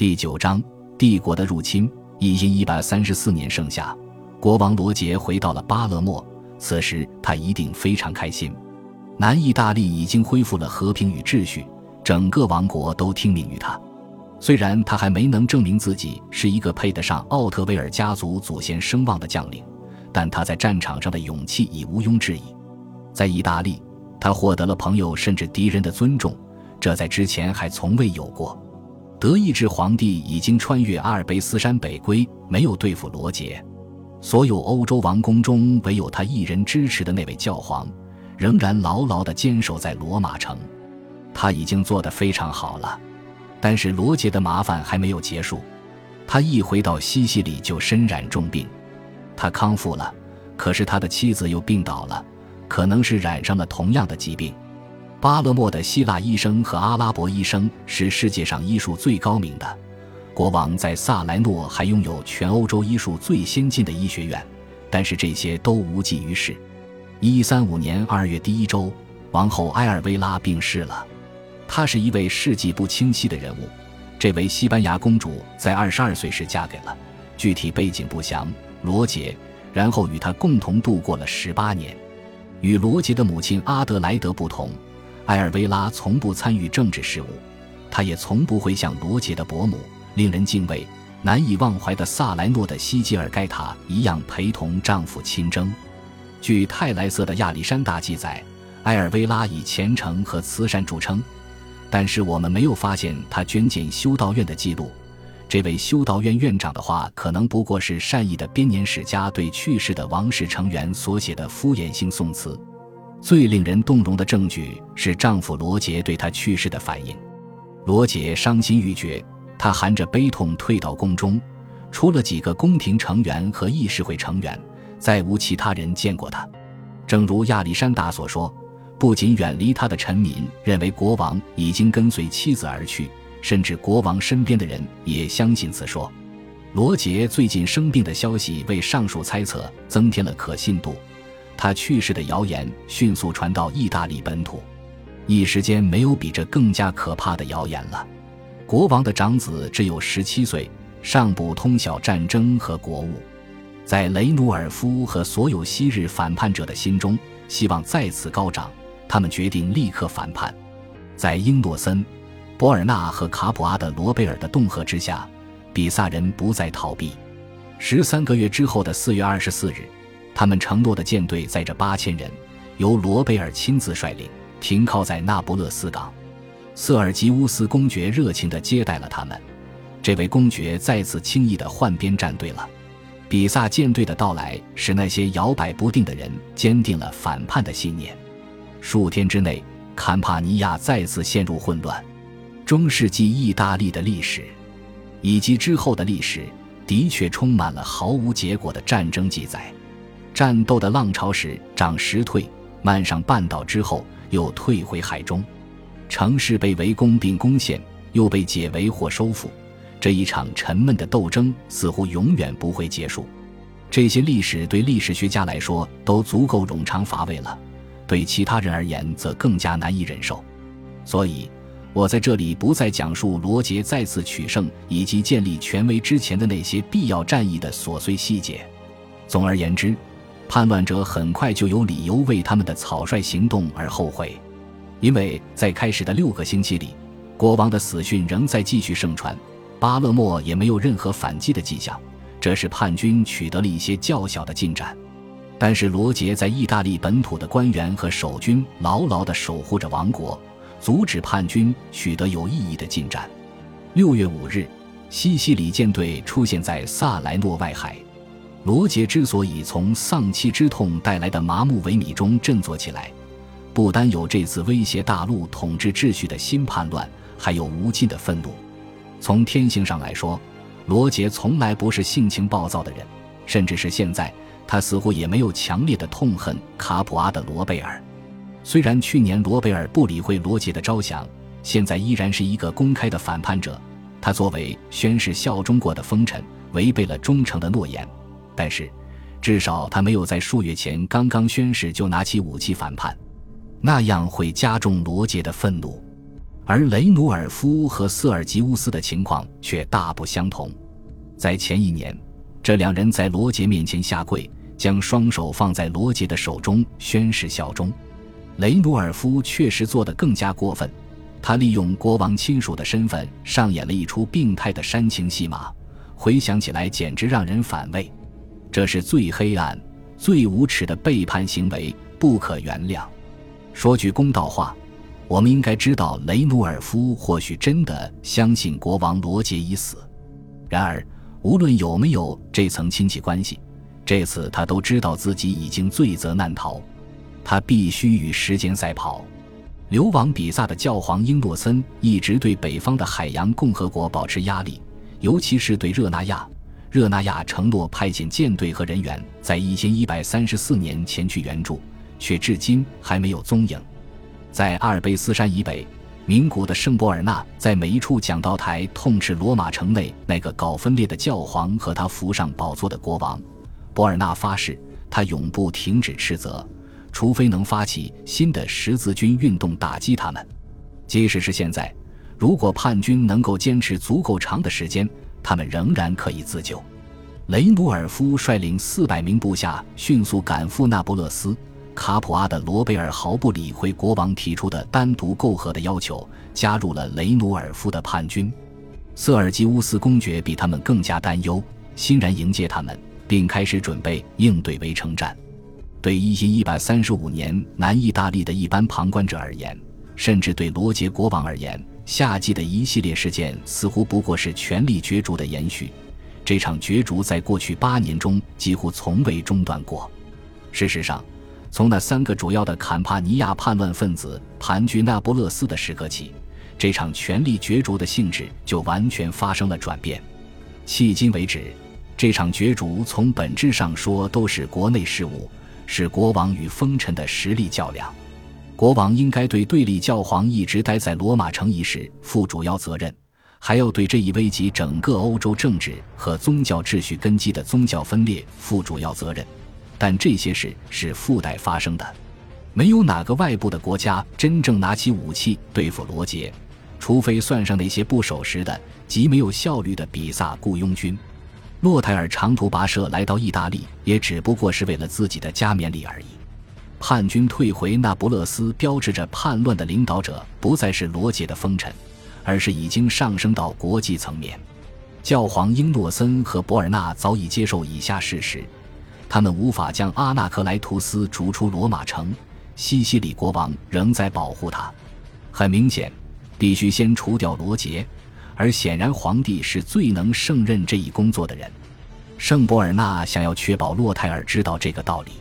第九章帝国的入侵。一因一百三十四年盛夏，国王罗杰回到了巴勒莫。此时他一定非常开心。南意大利已经恢复了和平与秩序，整个王国都听命于他。虽然他还没能证明自己是一个配得上奥特维尔家族祖先声望的将领，但他在战场上的勇气已毋庸置疑。在意大利，他获得了朋友甚至敌人的尊重，这在之前还从未有过。德意志皇帝已经穿越阿尔卑斯山北归，没有对付罗杰。所有欧洲王宫中，唯有他一人支持的那位教皇，仍然牢牢地坚守在罗马城。他已经做得非常好了，但是罗杰的麻烦还没有结束。他一回到西西里就身染重病，他康复了，可是他的妻子又病倒了，可能是染上了同样的疾病。巴勒莫的希腊医生和阿拉伯医生是世界上医术最高明的。国王在萨莱诺还拥有全欧洲医术最先进的医学院，但是这些都无济于事。一三五年二月第一周，王后埃尔维拉病逝了。她是一位事迹不清晰的人物。这位西班牙公主在二十二岁时嫁给了，具体背景不详，罗杰，然后与他共同度过了十八年。与罗杰的母亲阿德莱德不同。埃尔维拉从不参与政治事务，她也从不会像罗杰的伯母令人敬畏、难以忘怀的萨莱诺的西吉尔盖塔一样陪同丈夫亲征。据泰莱瑟的亚历山大记载，埃尔维拉以虔诚和慈善著称，但是我们没有发现她捐建修道院的记录。这位修道院院长的话，可能不过是善意的编年史家对去世的王室成员所写的敷衍性宋词。最令人动容的证据是丈夫罗杰对她去世的反应。罗杰伤心欲绝，他含着悲痛退到宫中，除了几个宫廷成员和议事会成员，再无其他人见过他。正如亚历山大所说，不仅远离他的臣民认为国王已经跟随妻子而去，甚至国王身边的人也相信此说。罗杰最近生病的消息为上述猜测增添了可信度。他去世的谣言迅速传到意大利本土，一时间没有比这更加可怕的谣言了。国王的长子只有十七岁，尚不通晓战争和国务，在雷努尔夫和所有昔日反叛者的心中，希望再次高涨。他们决定立刻反叛。在英诺森、博尔纳和卡普阿的罗贝尔的恫吓之下，比萨人不再逃避。十三个月之后的四月二十四日。他们承诺的舰队载着八千人，由罗贝尔亲自率领，停靠在那不勒斯港。瑟尔吉乌斯公爵热情地接待了他们。这位公爵再次轻易地换边站队了。比萨舰队的到来使那些摇摆不定的人坚定了反叛的信念。数天之内，坎帕尼亚再次陷入混乱。中世纪意大利的历史，以及之后的历史，的确充满了毫无结果的战争记载。战斗的浪潮时涨时退，漫上半岛之后又退回海中，城市被围攻并攻陷，又被解围或收复。这一场沉闷的斗争似乎永远不会结束。这些历史对历史学家来说都足够冗长乏味了，对其他人而言则更加难以忍受。所以，我在这里不再讲述罗杰再次取胜以及建立权威之前的那些必要战役的琐碎细节。总而言之。叛乱者很快就有理由为他们的草率行动而后悔，因为在开始的六个星期里，国王的死讯仍在继续盛传，巴勒莫也没有任何反击的迹象，这是叛军取得了一些较小的进展。但是罗杰在意大利本土的官员和守军牢牢地守护着王国，阻止叛军取得有意义的进展。六月五日，西西里舰队出现在萨莱诺外海。罗杰之所以从丧妻之痛带来的麻木萎靡中振作起来，不单有这次威胁大陆统治秩序的新叛乱，还有无尽的愤怒。从天性上来说，罗杰从来不是性情暴躁的人，甚至是现在，他似乎也没有强烈的痛恨卡普阿的罗贝尔。虽然去年罗贝尔不理会罗杰的招降，现在依然是一个公开的反叛者。他作为宣誓效忠过的封臣，违背了忠诚的诺言。但是，至少他没有在数月前刚刚宣誓就拿起武器反叛，那样会加重罗杰的愤怒。而雷努尔夫和瑟尔吉乌斯的情况却大不相同。在前一年，这两人在罗杰面前下跪，将双手放在罗杰的手中宣誓效忠。雷努尔夫确实做得更加过分，他利用国王亲属的身份上演了一出病态的煽情戏码，回想起来简直让人反胃。这是最黑暗、最无耻的背叛行为，不可原谅。说句公道话，我们应该知道雷努尔夫或许真的相信国王罗杰已死，然而。无论有没有这层亲戚关系，这次他都知道自己已经罪责难逃，他必须与时间赛跑。流亡比萨的教皇英诺森一直对北方的海洋共和国保持压力，尤其是对热那亚。热那亚承诺派遣舰队和人员在一千一百三十四年前去援助，却至今还没有踪影。在阿尔卑斯山以北。名古的圣博尔纳在每一处讲道台痛斥罗马城内那个搞分裂的教皇和他扶上宝座的国王。博尔纳发誓，他永不停止斥责，除非能发起新的十字军运动打击他们。即使是现在，如果叛军能够坚持足够长的时间，他们仍然可以自救。雷努尔夫率领四百名部下迅速赶赴那不勒斯。卡普阿的罗贝尔毫不理会国王提出的单独媾和的要求，加入了雷努尔夫的叛军。瑟尔吉乌斯公爵比他们更加担忧，欣然迎接他们，并开始准备应对围城战。对一一一百三十五年南意大利的一般旁观者而言，甚至对罗杰国王而言，夏季的一系列事件似乎不过是权力角逐的延续。这场角逐在过去八年中几乎从未中断过。事实上。从那三个主要的坎帕尼亚叛乱分子盘踞那不勒斯的时刻起，这场权力角逐的性质就完全发生了转变。迄今为止，这场角逐从本质上说都是国内事务，是国王与封臣的实力较量。国王应该对对立教皇一直待在罗马城一事负主要责任，还要对这一危及整个欧洲政治和宗教秩序根基的宗教分裂负主要责任。但这些事是附带发生的，没有哪个外部的国家真正拿起武器对付罗杰，除非算上那些不守时的、极没有效率的比萨雇佣军。洛泰尔长途跋涉来到意大利，也只不过是为了自己的加冕礼而已。叛军退回那不勒斯，标志着叛乱的领导者不再是罗杰的封臣，而是已经上升到国际层面。教皇英诺森和博尔纳早已接受以下事实。他们无法将阿纳克莱图斯逐出罗马城，西西里国王仍在保护他。很明显，必须先除掉罗杰，而显然皇帝是最能胜任这一工作的人。圣博尔纳想要确保洛泰尔知道这个道理。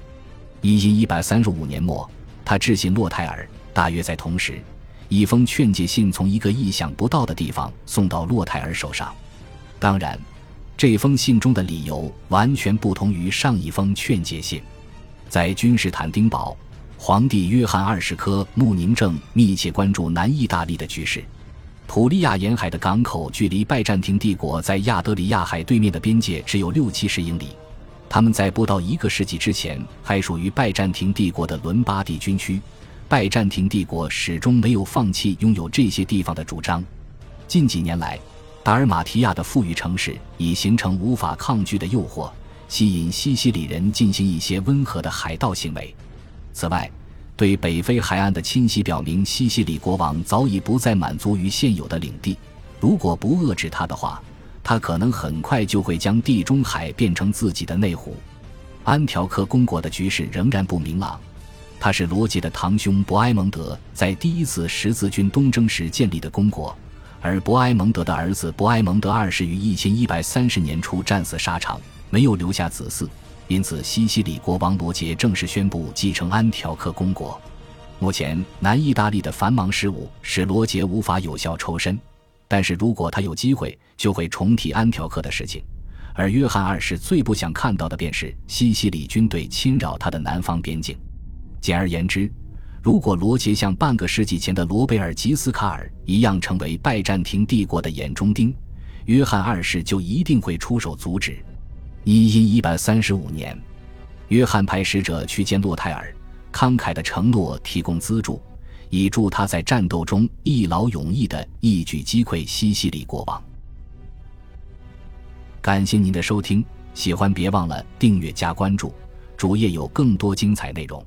一因一百三十五年末，他致信洛泰尔，大约在同时，一封劝诫信从一个意想不到的地方送到洛泰尔手上。当然。这封信中的理由完全不同于上一封劝诫信。在君士坦丁堡，皇帝约翰二世科穆宁正密切关注南意大利的局势。普利亚沿海的港口距离拜占庭帝国在亚得里亚海对面的边界只有六七十英里。他们在不到一个世纪之前还属于拜占庭帝国的伦巴第军区。拜占庭帝国始终没有放弃拥有这些地方的主张。近几年来。达尔马提亚的富裕城市已形成无法抗拒的诱惑，吸引西西里人进行一些温和的海盗行为。此外，对北非海岸的侵袭表明，西西里国王早已不再满足于现有的领地。如果不遏制他的话，他可能很快就会将地中海变成自己的内湖。安条克公国的局势仍然不明朗。他是罗杰的堂兄伯埃蒙德在第一次十字军东征时建立的公国。而伯埃蒙德的儿子伯埃蒙德二世于一千一百三十年初战死沙场，没有留下子嗣，因此西西里国王罗杰正式宣布继承安条克公国。目前南意大利的繁忙事务使罗杰无法有效抽身，但是如果他有机会，就会重提安条克的事情。而约翰二世最不想看到的便是西西里军队侵扰他的南方边境。简而言之。如果罗杰像半个世纪前的罗贝尔吉斯卡尔一样成为拜占庭帝国的眼中钉，约翰二世就一定会出手阻止。一一一百三十五年，约翰派使者去见洛泰尔，慷慨的承诺提供资助，以助他在战斗中一劳永逸的一举击溃西西里国王。感谢您的收听，喜欢别忘了订阅加关注，主页有更多精彩内容。